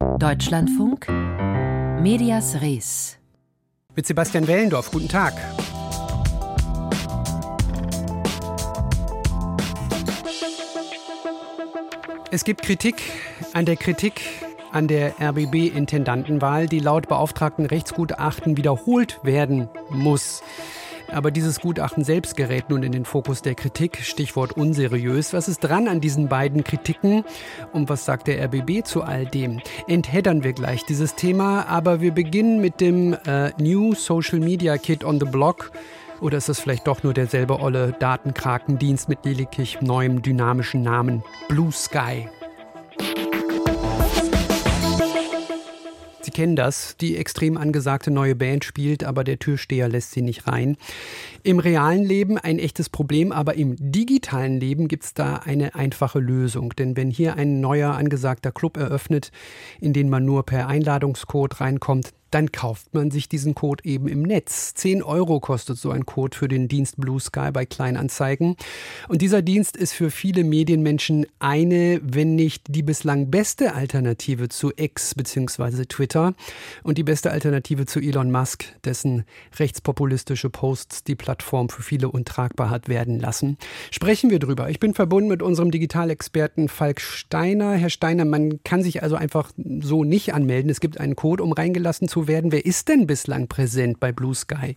Deutschlandfunk Medias Res mit Sebastian Wellendorf. Guten Tag. Es gibt Kritik an der Kritik an der RBB-Intendantenwahl, die laut beauftragten Rechtsgutachten wiederholt werden muss. Aber dieses Gutachten selbst gerät nun in den Fokus der Kritik. Stichwort unseriös. Was ist dran an diesen beiden Kritiken? Und was sagt der RBB zu all dem? Entheddern wir gleich dieses Thema, aber wir beginnen mit dem äh, New Social Media Kit on the Block. Oder ist es vielleicht doch nur derselbe olle Datenkrakendienst mit lediglich neuem dynamischen Namen Blue Sky? Kennen das. Die extrem angesagte neue Band spielt, aber der Türsteher lässt sie nicht rein. Im realen Leben ein echtes Problem, aber im digitalen Leben gibt es da eine einfache Lösung. Denn wenn hier ein neuer angesagter Club eröffnet, in den man nur per Einladungscode reinkommt, dann kauft man sich diesen Code eben im Netz. 10 Euro kostet so ein Code für den Dienst Blue Sky bei Kleinanzeigen. Und dieser Dienst ist für viele Medienmenschen eine, wenn nicht die bislang beste Alternative zu X bzw. Twitter und die beste Alternative zu Elon Musk, dessen rechtspopulistische Posts die Plattform für viele untragbar hat werden lassen. Sprechen wir drüber. Ich bin verbunden mit unserem Digitalexperten Falk Steiner. Herr Steiner, man kann sich also einfach so nicht anmelden. Es gibt einen Code, um reingelassen zu werden. Wer ist denn bislang präsent bei Blue Sky?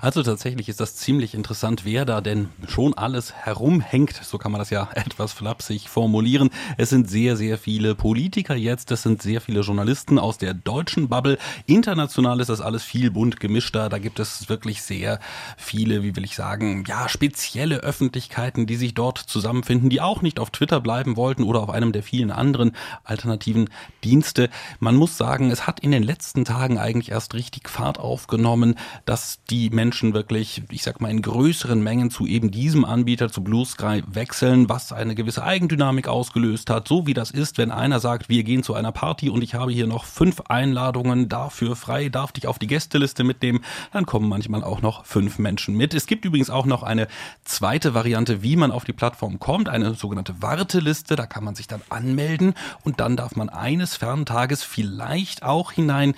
Also tatsächlich ist das ziemlich interessant, wer da denn schon alles herumhängt. So kann man das ja etwas flapsig formulieren. Es sind sehr, sehr viele Politiker jetzt. Es sind sehr viele Journalisten aus der deutschen Bubble. International ist das alles viel bunt gemischter. Da gibt es wirklich sehr viele, wie will ich sagen, ja, spezielle Öffentlichkeiten, die sich dort zusammenfinden, die auch nicht auf Twitter bleiben wollten oder auf einem der vielen anderen alternativen Dienste. Man muss sagen, es hat in den letzten Tagen eigentlich erst richtig Fahrt aufgenommen, dass die Menschen wirklich, ich sag mal, in größeren Mengen zu eben diesem Anbieter, zu Blue Sky wechseln, was eine gewisse Eigendynamik ausgelöst hat, so wie das ist, wenn einer sagt, wir gehen zu einer Party und ich habe hier noch fünf Einladungen dafür frei, darf dich auf die Gästeliste mitnehmen, dann kommen manchmal auch noch fünf Menschen mit. Es gibt übrigens auch noch eine zweite Variante, wie man auf die Plattform kommt, eine sogenannte Warteliste, da kann man sich dann anmelden und dann darf man eines Ferntages vielleicht auch hinein.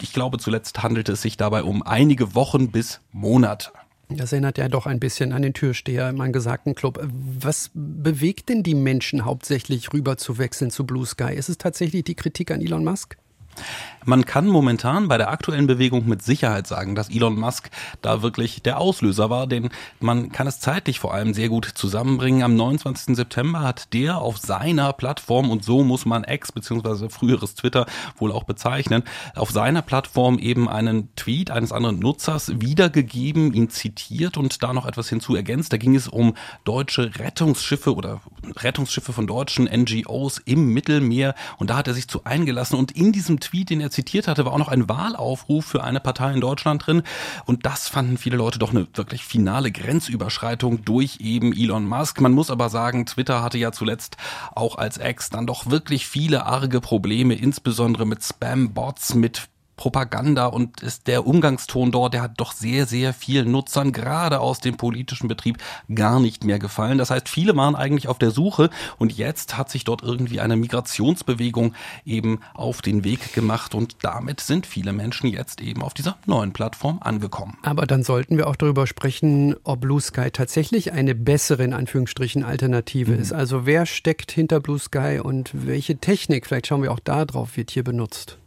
Ich glaube, zuletzt handelte es sich dabei um einige Wochen bis Monate. Das erinnert ja doch ein bisschen an den Türsteher im angesagten Club. Was bewegt denn die Menschen hauptsächlich rüber zu wechseln zu Blue Sky? Ist es tatsächlich die Kritik an Elon Musk? Man kann momentan bei der aktuellen Bewegung mit Sicherheit sagen, dass Elon Musk da wirklich der Auslöser war, denn man kann es zeitlich vor allem sehr gut zusammenbringen. Am 29. September hat der auf seiner Plattform, und so muss man X bzw. früheres Twitter wohl auch bezeichnen, auf seiner Plattform eben einen Tweet eines anderen Nutzers wiedergegeben, ihn zitiert und da noch etwas hinzu ergänzt. Da ging es um deutsche Rettungsschiffe oder Rettungsschiffe von deutschen NGOs im Mittelmeer und da hat er sich zu eingelassen und in diesem Tweet, den er zitiert hatte, war auch noch ein Wahlaufruf für eine Partei in Deutschland drin. Und das fanden viele Leute doch eine wirklich finale Grenzüberschreitung durch eben Elon Musk. Man muss aber sagen, Twitter hatte ja zuletzt auch als Ex dann doch wirklich viele arge Probleme, insbesondere mit Spam-Bots, mit Propaganda und ist der Umgangston dort, der hat doch sehr, sehr vielen Nutzern, gerade aus dem politischen Betrieb, gar nicht mehr gefallen. Das heißt, viele waren eigentlich auf der Suche und jetzt hat sich dort irgendwie eine Migrationsbewegung eben auf den Weg gemacht und damit sind viele Menschen jetzt eben auf dieser neuen Plattform angekommen. Aber dann sollten wir auch darüber sprechen, ob Blue Sky tatsächlich eine bessere, in Anführungsstrichen, Alternative mhm. ist. Also wer steckt hinter Blue Sky und welche Technik, vielleicht schauen wir auch da drauf, wird hier benutzt.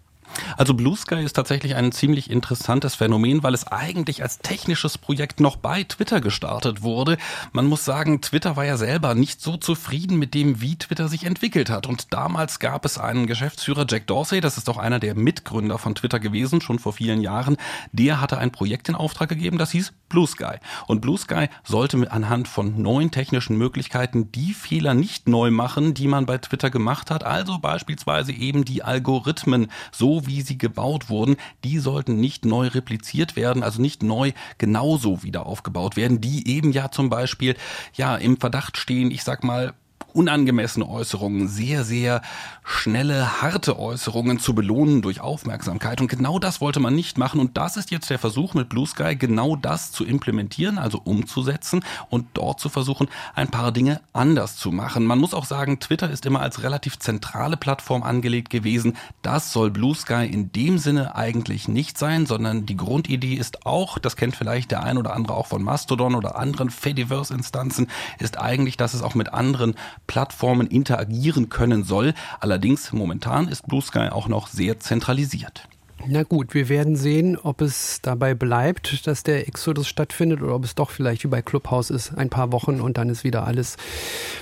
Also Blue Sky ist tatsächlich ein ziemlich interessantes Phänomen, weil es eigentlich als technisches Projekt noch bei Twitter gestartet wurde. Man muss sagen, Twitter war ja selber nicht so zufrieden mit dem, wie Twitter sich entwickelt hat. Und damals gab es einen Geschäftsführer, Jack Dorsey, das ist auch einer der Mitgründer von Twitter gewesen, schon vor vielen Jahren. Der hatte ein Projekt in Auftrag gegeben, das hieß Blue Sky. Und Blue Sky sollte anhand von neuen technischen Möglichkeiten die Fehler nicht neu machen, die man bei Twitter gemacht hat. Also beispielsweise eben die Algorithmen so wie sie gebaut wurden, die sollten nicht neu repliziert werden, also nicht neu genauso wieder aufgebaut werden, die eben ja zum Beispiel ja im Verdacht stehen, ich sag mal, unangemessene Äußerungen, sehr, sehr schnelle, harte Äußerungen zu belohnen durch Aufmerksamkeit. Und genau das wollte man nicht machen. Und das ist jetzt der Versuch mit Blue Sky, genau das zu implementieren, also umzusetzen und dort zu versuchen, ein paar Dinge anders zu machen. Man muss auch sagen, Twitter ist immer als relativ zentrale Plattform angelegt gewesen. Das soll Blue Sky in dem Sinne eigentlich nicht sein, sondern die Grundidee ist auch, das kennt vielleicht der ein oder andere auch von Mastodon oder anderen Fediverse-Instanzen, ist eigentlich, dass es auch mit anderen Plattformen interagieren können soll. Allerdings momentan ist Blue Sky auch noch sehr zentralisiert. Na gut, wir werden sehen, ob es dabei bleibt, dass der Exodus stattfindet oder ob es doch vielleicht wie bei Clubhouse ist, ein paar Wochen und dann ist wieder alles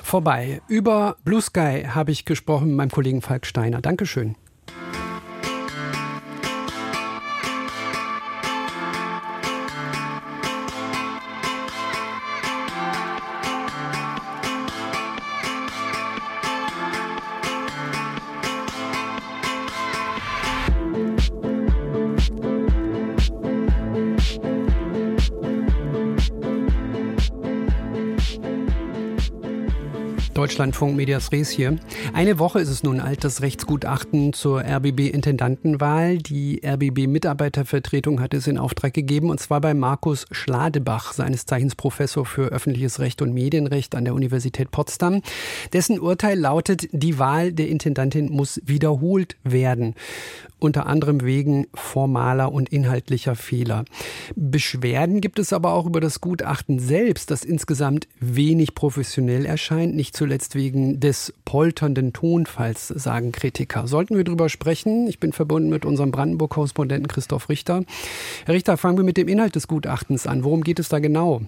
vorbei. Über Blue Sky habe ich gesprochen mit meinem Kollegen Falk Steiner. Dankeschön. Deutschlandfunk Medias Res hier. Eine Woche ist es nun alt, das Rechtsgutachten zur RBB-Intendantenwahl. Die RBB-Mitarbeitervertretung hat es in Auftrag gegeben, und zwar bei Markus Schladebach, seines Zeichens Professor für öffentliches Recht und Medienrecht an der Universität Potsdam. Dessen Urteil lautet, die Wahl der Intendantin muss wiederholt werden unter anderem wegen formaler und inhaltlicher Fehler. Beschwerden gibt es aber auch über das Gutachten selbst, das insgesamt wenig professionell erscheint, nicht zuletzt wegen des polternden Tonfalls, sagen Kritiker. Sollten wir darüber sprechen? Ich bin verbunden mit unserem Brandenburg-Korrespondenten Christoph Richter. Herr Richter, fangen wir mit dem Inhalt des Gutachtens an. Worum geht es da genau?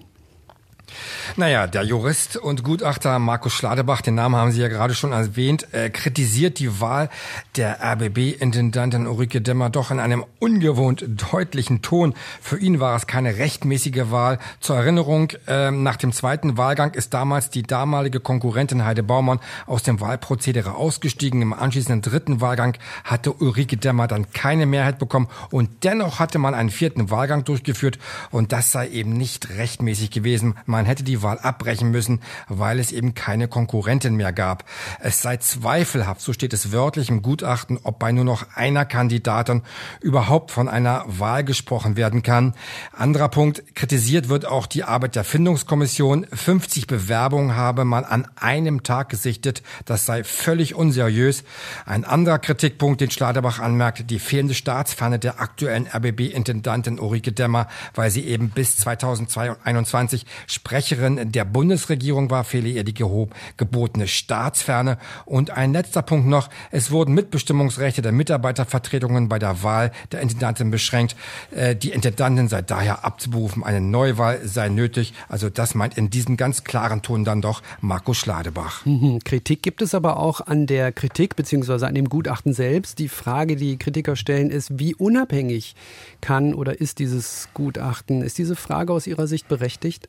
Naja, der Jurist und Gutachter Markus Schladebach, den Namen haben Sie ja gerade schon erwähnt, äh, kritisiert die Wahl der RBB-Intendantin Ulrike Demmer doch in einem ungewohnt deutlichen Ton. Für ihn war es keine rechtmäßige Wahl. Zur Erinnerung, äh, nach dem zweiten Wahlgang ist damals die damalige Konkurrentin Heide Baumann aus dem Wahlprozedere ausgestiegen. Im anschließenden dritten Wahlgang hatte Ulrike Demmer dann keine Mehrheit bekommen und dennoch hatte man einen vierten Wahlgang durchgeführt und das sei eben nicht rechtmäßig gewesen. Man hätte die Wahl abbrechen müssen, weil es eben keine Konkurrentin mehr gab. Es sei zweifelhaft, so steht es wörtlich im Gutachten, ob bei nur noch einer Kandidatin überhaupt von einer Wahl gesprochen werden kann. Anderer Punkt, kritisiert wird auch die Arbeit der Findungskommission. 50 Bewerbungen habe man an einem Tag gesichtet. Das sei völlig unseriös. Ein anderer Kritikpunkt, den Schladerbach anmerkt, die fehlende Staatsfahne der aktuellen RBB-Intendantin Ulrike Demmer, weil sie eben bis 2021 Sprecherin der Bundesregierung war, fehle ihr die gebotene Staatsferne. Und ein letzter Punkt noch. Es wurden Mitbestimmungsrechte der Mitarbeitervertretungen bei der Wahl der Intendantin beschränkt. Äh, die Intendantin sei daher abzuberufen. Eine Neuwahl sei nötig. Also das meint in diesem ganz klaren Ton dann doch Markus Schladebach. Mhm. Kritik gibt es aber auch an der Kritik beziehungsweise an dem Gutachten selbst. Die Frage, die Kritiker stellen, ist, wie unabhängig kann oder ist dieses Gutachten? Ist diese Frage aus Ihrer Sicht berechtigt?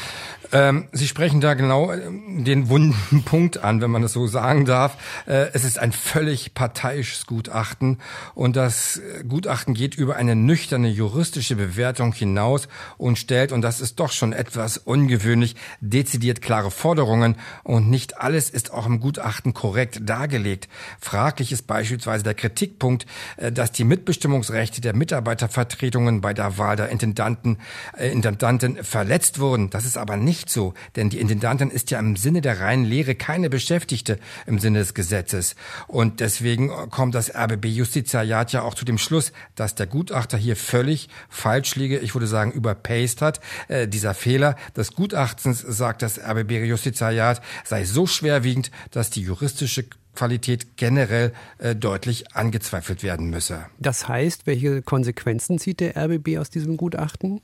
Ähm, Sie sprechen da genau äh, den wunden Punkt an, wenn man das so sagen darf. Äh, es ist ein völlig parteiisches Gutachten und das äh, Gutachten geht über eine nüchterne juristische Bewertung hinaus und stellt, und das ist doch schon etwas ungewöhnlich, dezidiert klare Forderungen und nicht alles ist auch im Gutachten korrekt dargelegt. Fraglich ist beispielsweise der Kritikpunkt, äh, dass die Mitbestimmungsrechte der Mitarbeitervertretungen bei der Wahl der Intendanten, äh, Intendanten verletzt wurden. Das ist aber nicht nicht so, denn die Intendantin ist ja im Sinne der reinen Lehre keine Beschäftigte im Sinne des Gesetzes. Und deswegen kommt das RBB-Justiziariat ja auch zu dem Schluss, dass der Gutachter hier völlig falsch liege, ich würde sagen überpaced hat. Äh, dieser Fehler des Gutachtens, sagt das RBB-Justiziariat, sei so schwerwiegend, dass die juristische Qualität generell äh, deutlich angezweifelt werden müsse. Das heißt, welche Konsequenzen zieht der RBB aus diesem Gutachten?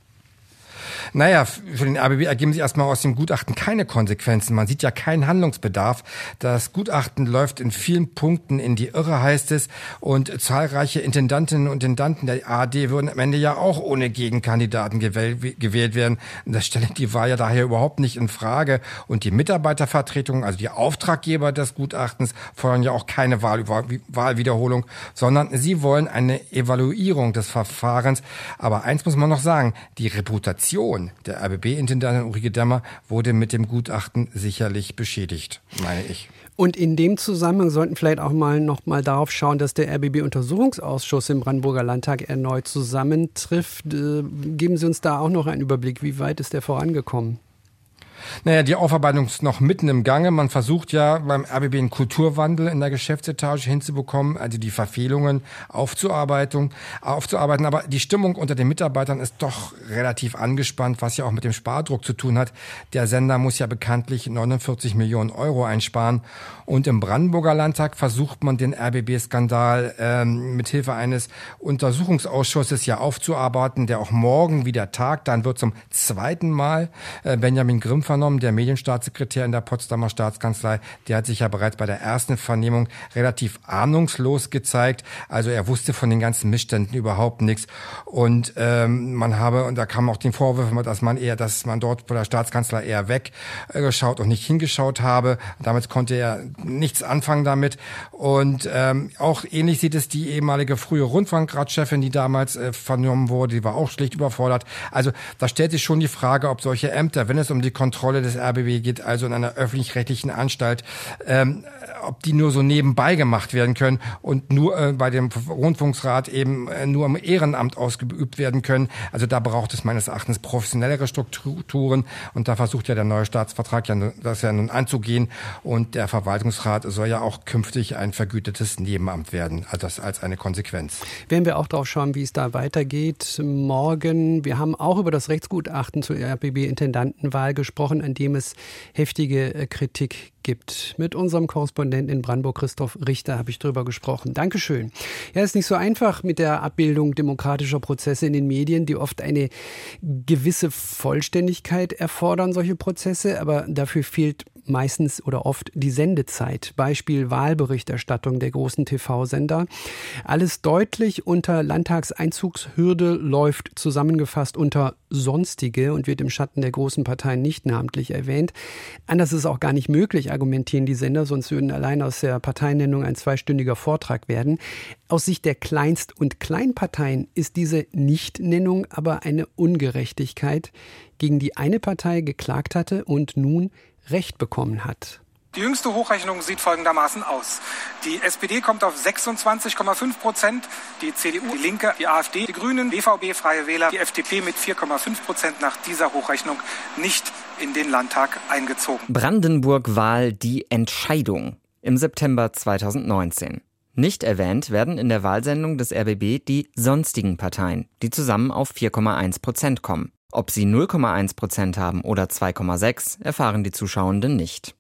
Naja, für den RBB ergeben sich erstmal aus dem Gutachten keine Konsequenzen. Man sieht ja keinen Handlungsbedarf. Das Gutachten läuft in vielen Punkten in die Irre, heißt es. Und zahlreiche Intendantinnen und Intendanten der ARD würden am Ende ja auch ohne Gegenkandidaten gewählt werden. Das stellt die Wahl ja daher überhaupt nicht in Frage. Und die Mitarbeitervertretung, also die Auftraggeber des Gutachtens, fordern ja auch keine Wahl Wahlwiederholung, sondern sie wollen eine Evaluierung des Verfahrens. Aber eins muss man noch sagen, die Reputation Reputation der RBB-Intendantin Ulrike Demmer wurde mit dem Gutachten sicherlich beschädigt, meine ich. Und in dem Zusammenhang sollten vielleicht auch mal noch mal darauf schauen, dass der RBB-Untersuchungsausschuss im Brandenburger Landtag erneut zusammentrifft. Äh, geben Sie uns da auch noch einen Überblick. Wie weit ist der vorangekommen? Naja, die Aufarbeitung ist noch mitten im Gange. Man versucht ja beim RBB einen Kulturwandel in der Geschäftsetage hinzubekommen, also die Verfehlungen aufzuarbeiten, aufzuarbeiten. Aber die Stimmung unter den Mitarbeitern ist doch relativ angespannt, was ja auch mit dem Spardruck zu tun hat. Der Sender muss ja bekanntlich 49 Millionen Euro einsparen. Und im Brandenburger Landtag versucht man den RBB-Skandal ähm, mit Hilfe eines Untersuchungsausschusses ja aufzuarbeiten, der auch morgen wieder tagt. Dann wird zum zweiten Mal äh, Benjamin Grimm vernommen, der Medienstaatssekretär in der Potsdamer Staatskanzlei. Der hat sich ja bereits bei der ersten Vernehmung relativ ahnungslos gezeigt. Also er wusste von den ganzen Missständen überhaupt nichts. Und ähm, man habe, und da kam auch den Vorwurf, dass man eher, dass man dort bei der Staatskanzler eher weggeschaut und nicht hingeschaut habe. Damit konnte er nichts anfangen damit. Und ähm, auch ähnlich sieht es die ehemalige frühe Rundfunkratschefin, die damals äh, vernommen wurde, die war auch schlicht überfordert. Also da stellt sich schon die Frage, ob solche Ämter, wenn es um die Kontrolle des RBB geht, also in einer öffentlich-rechtlichen Anstalt, ähm, ob die nur so nebenbei gemacht werden können und nur äh, bei dem Rundfunksrat eben äh, nur im Ehrenamt ausgeübt werden können. Also da braucht es meines Erachtens professionellere Strukturen und da versucht ja der neue Staatsvertrag ja das ja nun anzugehen und der Verwaltungsrat soll ja auch künftig ein vergütetes Nebenamt werden, also das als eine Konsequenz. Werden wir auch darauf schauen, wie es da weitergeht morgen. Wir haben auch über das Rechtsgutachten zur RBB-Intendantenwahl gesprochen, an dem es heftige äh, Kritik gibt. Mit unserem Korrespondenten in Brandenburg, Christoph Richter, habe ich darüber gesprochen. Dankeschön. Ja, ist nicht so einfach mit der Abbildung demokratischer Prozesse in den Medien, die oft eine gewisse Vollständigkeit erfordern, solche Prozesse, aber dafür fehlt meistens oder oft die Sendezeit. Beispiel Wahlberichterstattung der großen TV-Sender. Alles deutlich unter Landtagseinzugshürde läuft zusammengefasst unter sonstige und wird im Schatten der großen Parteien nicht namentlich erwähnt. Anders ist auch gar nicht möglich, argumentieren die Sender, sonst würden allein aus der Parteinennung ein zweistündiger Vortrag werden. Aus Sicht der Kleinst- und Kleinparteien ist diese Nichtnennung aber eine Ungerechtigkeit, gegen die eine Partei geklagt hatte und nun Recht bekommen hat. Die jüngste Hochrechnung sieht folgendermaßen aus. Die SPD kommt auf 26,5 Prozent, die CDU, die Linke, die AfD, die Grünen, BVB, Freie Wähler, die FDP mit 4,5 Prozent nach dieser Hochrechnung nicht in den Landtag eingezogen. Brandenburg-Wahl die Entscheidung im September 2019. Nicht erwähnt werden in der Wahlsendung des RBB die sonstigen Parteien, die zusammen auf 4,1 Prozent kommen. Ob sie 0,1 Prozent haben oder 2,6, erfahren die Zuschauenden nicht.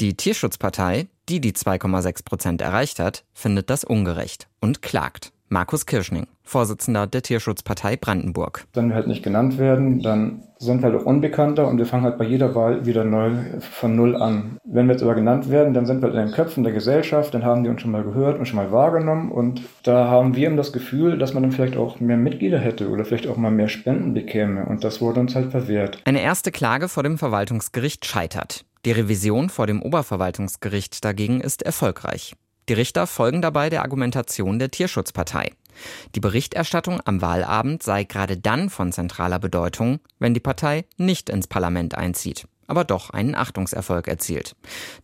Die Tierschutzpartei, die die 2,6 Prozent erreicht hat, findet das ungerecht und klagt. Markus Kirschning, Vorsitzender der Tierschutzpartei Brandenburg. Wenn wir halt nicht genannt werden, dann sind wir halt auch unbekannter und wir fangen halt bei jeder Wahl wieder neu von Null an. Wenn wir jetzt aber genannt werden, dann sind wir halt in den Köpfen der Gesellschaft, dann haben die uns schon mal gehört und schon mal wahrgenommen und da haben wir eben das Gefühl, dass man dann vielleicht auch mehr Mitglieder hätte oder vielleicht auch mal mehr Spenden bekäme und das wurde uns halt verwehrt. Eine erste Klage vor dem Verwaltungsgericht scheitert. Die Revision vor dem Oberverwaltungsgericht dagegen ist erfolgreich. Die Richter folgen dabei der Argumentation der Tierschutzpartei. Die Berichterstattung am Wahlabend sei gerade dann von zentraler Bedeutung, wenn die Partei nicht ins Parlament einzieht aber doch einen Achtungserfolg erzielt.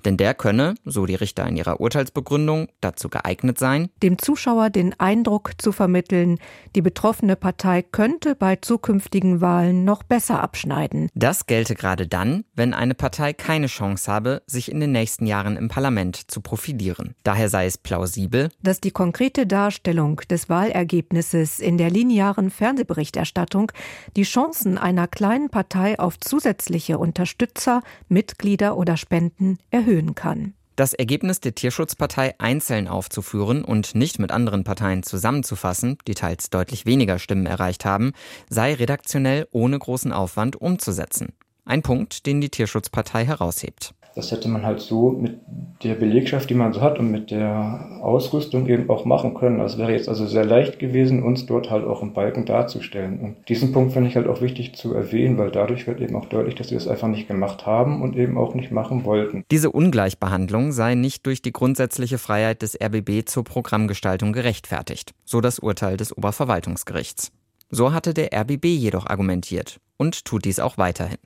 Denn der könne, so die Richter in ihrer Urteilsbegründung, dazu geeignet sein, dem Zuschauer den Eindruck zu vermitteln, die betroffene Partei könnte bei zukünftigen Wahlen noch besser abschneiden. Das gelte gerade dann, wenn eine Partei keine Chance habe, sich in den nächsten Jahren im Parlament zu profilieren. Daher sei es plausibel, dass die konkrete Darstellung des Wahlergebnisses in der linearen Fernsehberichterstattung die Chancen einer kleinen Partei auf zusätzliche Unterstützung Unterstützer, Mitglieder oder Spenden erhöhen kann. Das Ergebnis der Tierschutzpartei einzeln aufzuführen und nicht mit anderen Parteien zusammenzufassen, die teils deutlich weniger Stimmen erreicht haben, sei redaktionell ohne großen Aufwand umzusetzen. Ein Punkt, den die Tierschutzpartei heraushebt. Das hätte man halt so mit der Belegschaft, die man so hat und mit der Ausrüstung eben auch machen können. Also wäre jetzt also sehr leicht gewesen, uns dort halt auch im Balken darzustellen. Und diesen Punkt finde ich halt auch wichtig zu erwähnen, weil dadurch wird eben auch deutlich, dass sie das einfach nicht gemacht haben und eben auch nicht machen wollten. Diese Ungleichbehandlung sei nicht durch die grundsätzliche Freiheit des RBB zur Programmgestaltung gerechtfertigt, so das Urteil des Oberverwaltungsgerichts. So hatte der RBB jedoch argumentiert und tut dies auch weiterhin.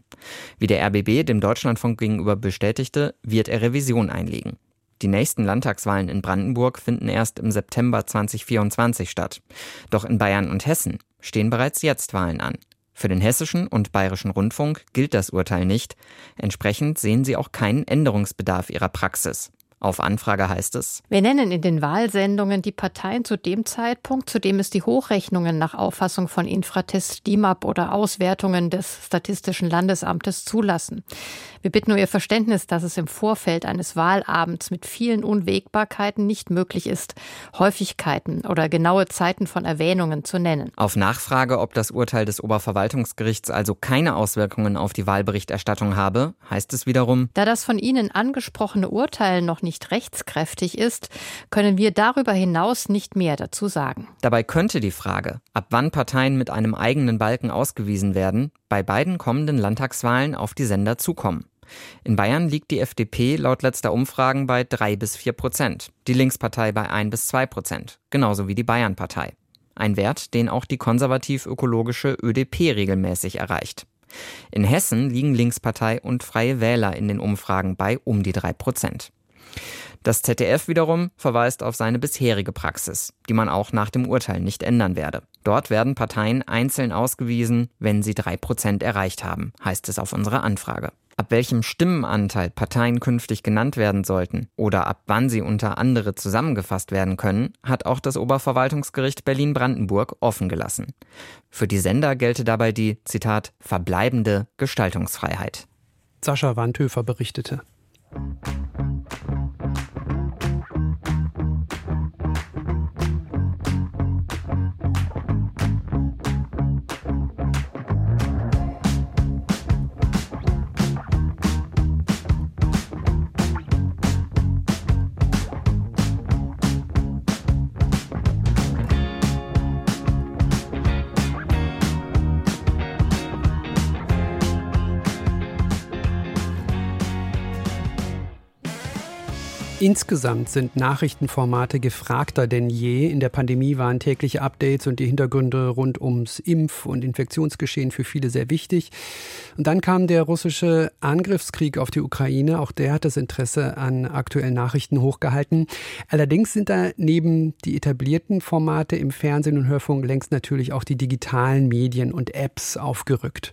Wie der RBB dem Deutschlandfunk gegenüber bestätigte, wird er Revision einlegen. Die nächsten Landtagswahlen in Brandenburg finden erst im September 2024 statt. Doch in Bayern und Hessen stehen bereits jetzt Wahlen an. Für den hessischen und bayerischen Rundfunk gilt das Urteil nicht. Entsprechend sehen sie auch keinen Änderungsbedarf ihrer Praxis. Auf Anfrage heißt es, wir nennen in den Wahlsendungen die Parteien zu dem Zeitpunkt, zu dem es die Hochrechnungen nach Auffassung von Infratest, DIMAP oder Auswertungen des Statistischen Landesamtes zulassen. Wir bitten um Ihr Verständnis, dass es im Vorfeld eines Wahlabends mit vielen Unwägbarkeiten nicht möglich ist, Häufigkeiten oder genaue Zeiten von Erwähnungen zu nennen. Auf Nachfrage, ob das Urteil des Oberverwaltungsgerichts also keine Auswirkungen auf die Wahlberichterstattung habe, heißt es wiederum, da das von Ihnen angesprochene Urteil noch nicht rechtskräftig ist, können wir darüber hinaus nicht mehr dazu sagen. Dabei könnte die Frage, ab wann Parteien mit einem eigenen Balken ausgewiesen werden, bei beiden kommenden Landtagswahlen auf die Sender zukommen. In Bayern liegt die FDP laut letzter Umfragen bei drei bis vier Prozent, die Linkspartei bei ein bis zwei Prozent, genauso wie die Bayernpartei. Ein Wert, den auch die konservativ-ökologische ÖDP regelmäßig erreicht. In Hessen liegen Linkspartei und Freie Wähler in den Umfragen bei um die drei Prozent. Das ZDF wiederum verweist auf seine bisherige Praxis, die man auch nach dem Urteil nicht ändern werde. Dort werden Parteien einzeln ausgewiesen, wenn sie drei Prozent erreicht haben, heißt es auf unserer Anfrage. Ab welchem Stimmenanteil Parteien künftig genannt werden sollten oder ab wann sie unter andere zusammengefasst werden können, hat auch das Oberverwaltungsgericht Berlin-Brandenburg offen gelassen. Für die Sender gelte dabei die, Zitat, verbleibende Gestaltungsfreiheit. Sascha Wandhöfer berichtete. Insgesamt sind Nachrichtenformate gefragter denn je. In der Pandemie waren tägliche Updates und die Hintergründe rund ums Impf- und Infektionsgeschehen für viele sehr wichtig. Und dann kam der russische Angriffskrieg auf die Ukraine. Auch der hat das Interesse an aktuellen Nachrichten hochgehalten. Allerdings sind da neben die etablierten Formate im Fernsehen und Hörfunk längst natürlich auch die digitalen Medien und Apps aufgerückt,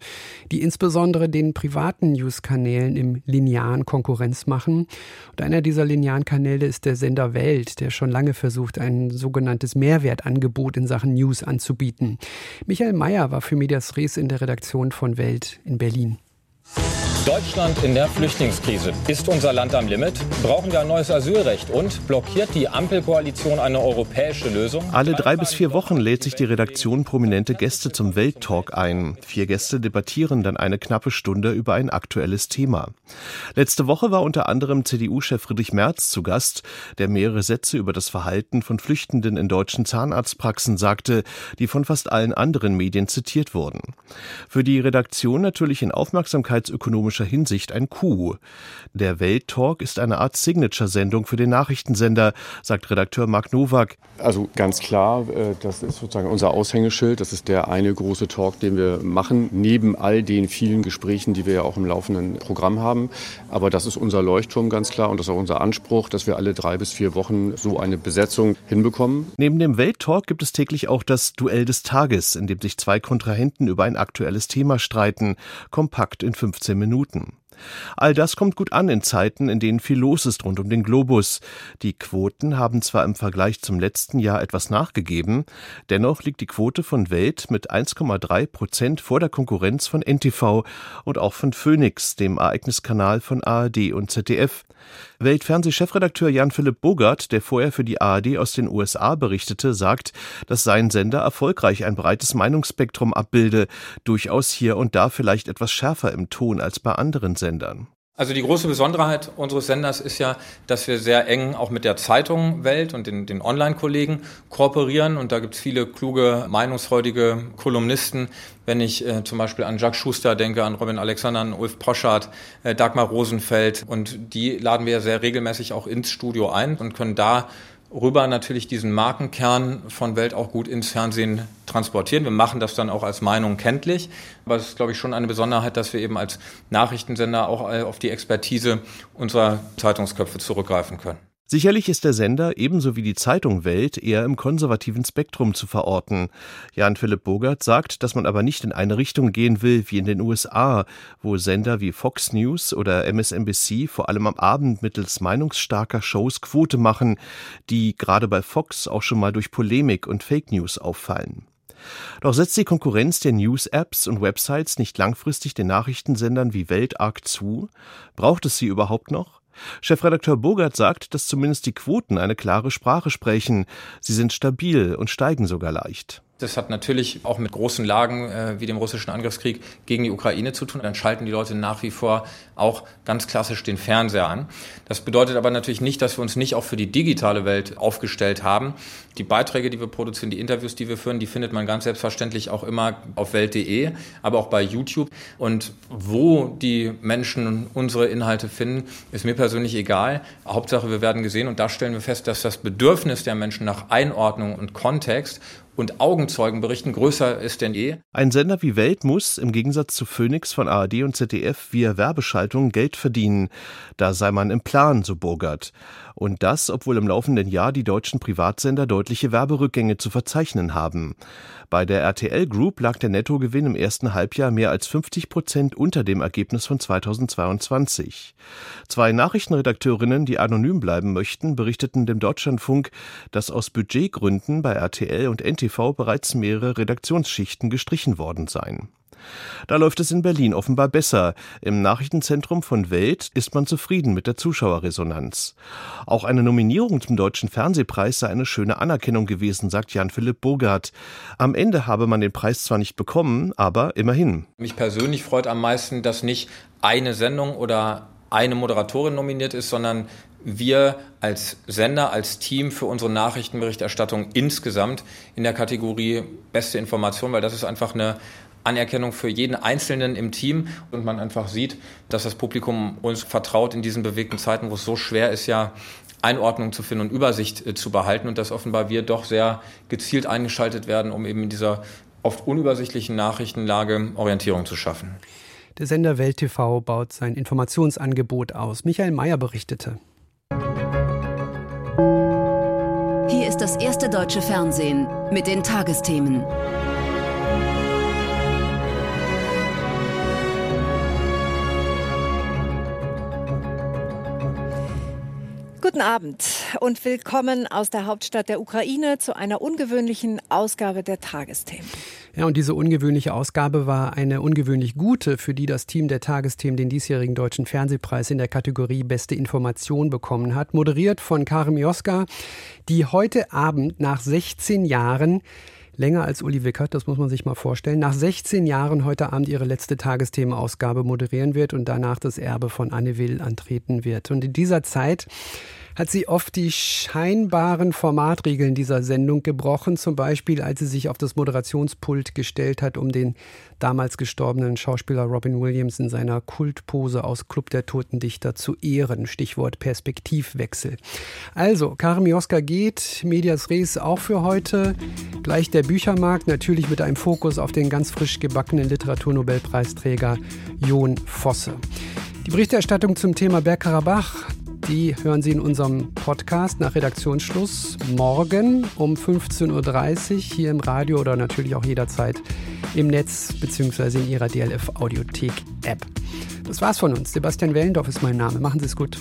die insbesondere den privaten News-Kanälen im linearen Konkurrenz machen. Und einer dieser linearen Kanäle ist der Sender Welt, der schon lange versucht, ein sogenanntes Mehrwertangebot in Sachen News anzubieten. Michael Mayer war für Medias Res in der Redaktion von Welt in Berlin. Deutschland in der Flüchtlingskrise. Ist unser Land am Limit? Brauchen wir ein neues Asylrecht? Und blockiert die Ampelkoalition eine europäische Lösung? Alle drei bis vier Wochen lädt sich die Redaktion prominente Gäste zum Welttalk ein. Vier Gäste debattieren dann eine knappe Stunde über ein aktuelles Thema. Letzte Woche war unter anderem CDU-Chef Friedrich Merz zu Gast, der mehrere Sätze über das Verhalten von Flüchtenden in deutschen Zahnarztpraxen sagte, die von fast allen anderen Medien zitiert wurden. Für die Redaktion natürlich in aufmerksamkeitsökonomischer journalistischer Hinsicht ein Coup. Der Welttalk ist eine Art Signature-Sendung für den Nachrichtensender, sagt Redakteur Mark Nowak. Also ganz klar, äh, das ist sozusagen unser Aushängeschild. Das ist der eine große Talk, den wir machen, neben all den vielen Gesprächen, die wir ja auch im laufenden Programm haben. Aber das ist unser Leuchtturm ganz klar und das ist auch unser Anspruch, dass wir alle drei bis vier Wochen so eine Besetzung hinbekommen. Neben dem Welttalk gibt es täglich auch das Duell des Tages, in dem sich zwei Kontrahenten über ein aktuelles Thema streiten, kompakt in 15 Minuten. Minuten. All das kommt gut an in Zeiten, in denen viel los ist rund um den Globus. Die Quoten haben zwar im Vergleich zum letzten Jahr etwas nachgegeben, dennoch liegt die Quote von Welt mit 1,3 Prozent vor der Konkurrenz von NTV und auch von Phoenix, dem Ereigniskanal von ARD und ZDF. Weltfernsehchefredakteur Jan-Philipp Bogart, der vorher für die ARD aus den USA berichtete, sagt, dass sein Sender erfolgreich ein breites Meinungsspektrum abbilde, durchaus hier und da vielleicht etwas schärfer im Ton als bei anderen Sendern. Also die große Besonderheit unseres Senders ist ja, dass wir sehr eng auch mit der Zeitung Welt und den, den Online-Kollegen kooperieren. Und da gibt es viele kluge, meinungsfreudige Kolumnisten. Wenn ich äh, zum Beispiel an Jacques Schuster denke, an Robin Alexander, an Ulf Poschardt, äh, Dagmar Rosenfeld. Und die laden wir sehr regelmäßig auch ins Studio ein und können da rüber natürlich diesen Markenkern von Welt auch gut ins Fernsehen transportieren. Wir machen das dann auch als Meinung kenntlich. Es ist, glaube ich, schon eine Besonderheit, dass wir eben als Nachrichtensender auch auf die Expertise unserer Zeitungsköpfe zurückgreifen können. Sicherlich ist der Sender ebenso wie die Zeitung Welt eher im konservativen Spektrum zu verorten. Jan Philipp Bogert sagt, dass man aber nicht in eine Richtung gehen will wie in den USA, wo Sender wie Fox News oder MSNBC vor allem am Abend mittels meinungsstarker Shows Quote machen, die gerade bei Fox auch schon mal durch Polemik und Fake News auffallen. Doch setzt die Konkurrenz der News-Apps und Websites nicht langfristig den Nachrichtensendern wie Welt arg zu? Braucht es sie überhaupt noch? Chefredakteur Bogert sagt, dass zumindest die Quoten eine klare Sprache sprechen. Sie sind stabil und steigen sogar leicht. Das hat natürlich auch mit großen Lagen äh, wie dem russischen Angriffskrieg gegen die Ukraine zu tun. Dann schalten die Leute nach wie vor auch ganz klassisch den Fernseher an. Das bedeutet aber natürlich nicht, dass wir uns nicht auch für die digitale Welt aufgestellt haben. Die Beiträge, die wir produzieren, die Interviews, die wir führen, die findet man ganz selbstverständlich auch immer auf welt.de, aber auch bei YouTube. Und wo die Menschen unsere Inhalte finden, ist mir persönlich egal. Hauptsache, wir werden gesehen und da stellen wir fest, dass das Bedürfnis der Menschen nach Einordnung und Kontext und Augenzeugenberichten größer ist denn je. Ein Sender wie Welt muss im Gegensatz zu Phoenix von ARD und ZDF via Werbeschaltung Geld verdienen. Da sei man im Plan, so Burgert. Und das, obwohl im laufenden Jahr die deutschen Privatsender deutliche Werberückgänge zu verzeichnen haben. Bei der RTL Group lag der Nettogewinn im ersten Halbjahr mehr als 50 Prozent unter dem Ergebnis von 2022. Zwei Nachrichtenredakteurinnen, die anonym bleiben möchten, berichteten dem Deutschlandfunk, dass aus Budgetgründen bei RTL und NTV bereits mehrere Redaktionsschichten gestrichen worden seien. Da läuft es in Berlin offenbar besser. Im Nachrichtenzentrum von Welt ist man zufrieden mit der Zuschauerresonanz. Auch eine Nominierung zum Deutschen Fernsehpreis sei eine schöne Anerkennung gewesen, sagt Jan-Philipp Bogart. Am Ende habe man den Preis zwar nicht bekommen, aber immerhin. Mich persönlich freut am meisten, dass nicht eine Sendung oder eine Moderatorin nominiert ist, sondern wir als Sender, als Team für unsere Nachrichtenberichterstattung insgesamt in der Kategorie beste Information, weil das ist einfach eine Anerkennung für jeden Einzelnen im Team und man einfach sieht, dass das Publikum uns vertraut in diesen bewegten Zeiten, wo es so schwer ist, ja Einordnung zu finden und Übersicht äh, zu behalten und dass offenbar wir doch sehr gezielt eingeschaltet werden, um eben in dieser oft unübersichtlichen Nachrichtenlage Orientierung zu schaffen. Der Sender Welt TV baut sein Informationsangebot aus. Michael Mayer berichtete. Hier ist das erste deutsche Fernsehen mit den Tagesthemen. Guten Abend und willkommen aus der Hauptstadt der Ukraine zu einer ungewöhnlichen Ausgabe der Tagesthemen. Ja, und diese ungewöhnliche Ausgabe war eine ungewöhnlich gute, für die das Team der Tagesthemen den diesjährigen Deutschen Fernsehpreis in der Kategorie Beste Information bekommen hat. Moderiert von Karim Joska, die heute Abend nach 16 Jahren länger als Uli Wickert, das muss man sich mal vorstellen, nach 16 Jahren heute Abend ihre letzte Tagesthemenausgabe moderieren wird und danach das Erbe von Anne Will antreten wird. Und in dieser Zeit hat sie oft die scheinbaren Formatregeln dieser Sendung gebrochen, zum Beispiel als sie sich auf das Moderationspult gestellt hat, um den damals gestorbenen Schauspieler Robin Williams in seiner Kultpose aus Club der Toten Dichter zu ehren. Stichwort Perspektivwechsel. Also, Karim Joska geht, Medias Res auch für heute. Gleich der Büchermarkt, natürlich mit einem Fokus auf den ganz frisch gebackenen Literaturnobelpreisträger Jon Fosse. Die Berichterstattung zum Thema Bergkarabach, die hören Sie in unserem Podcast nach Redaktionsschluss morgen um 15.30 Uhr hier im Radio oder natürlich auch jederzeit im Netz bzw. in Ihrer DLF Audiothek App. Das war's von uns. Sebastian Wellendorf ist mein Name. Machen Sie es gut.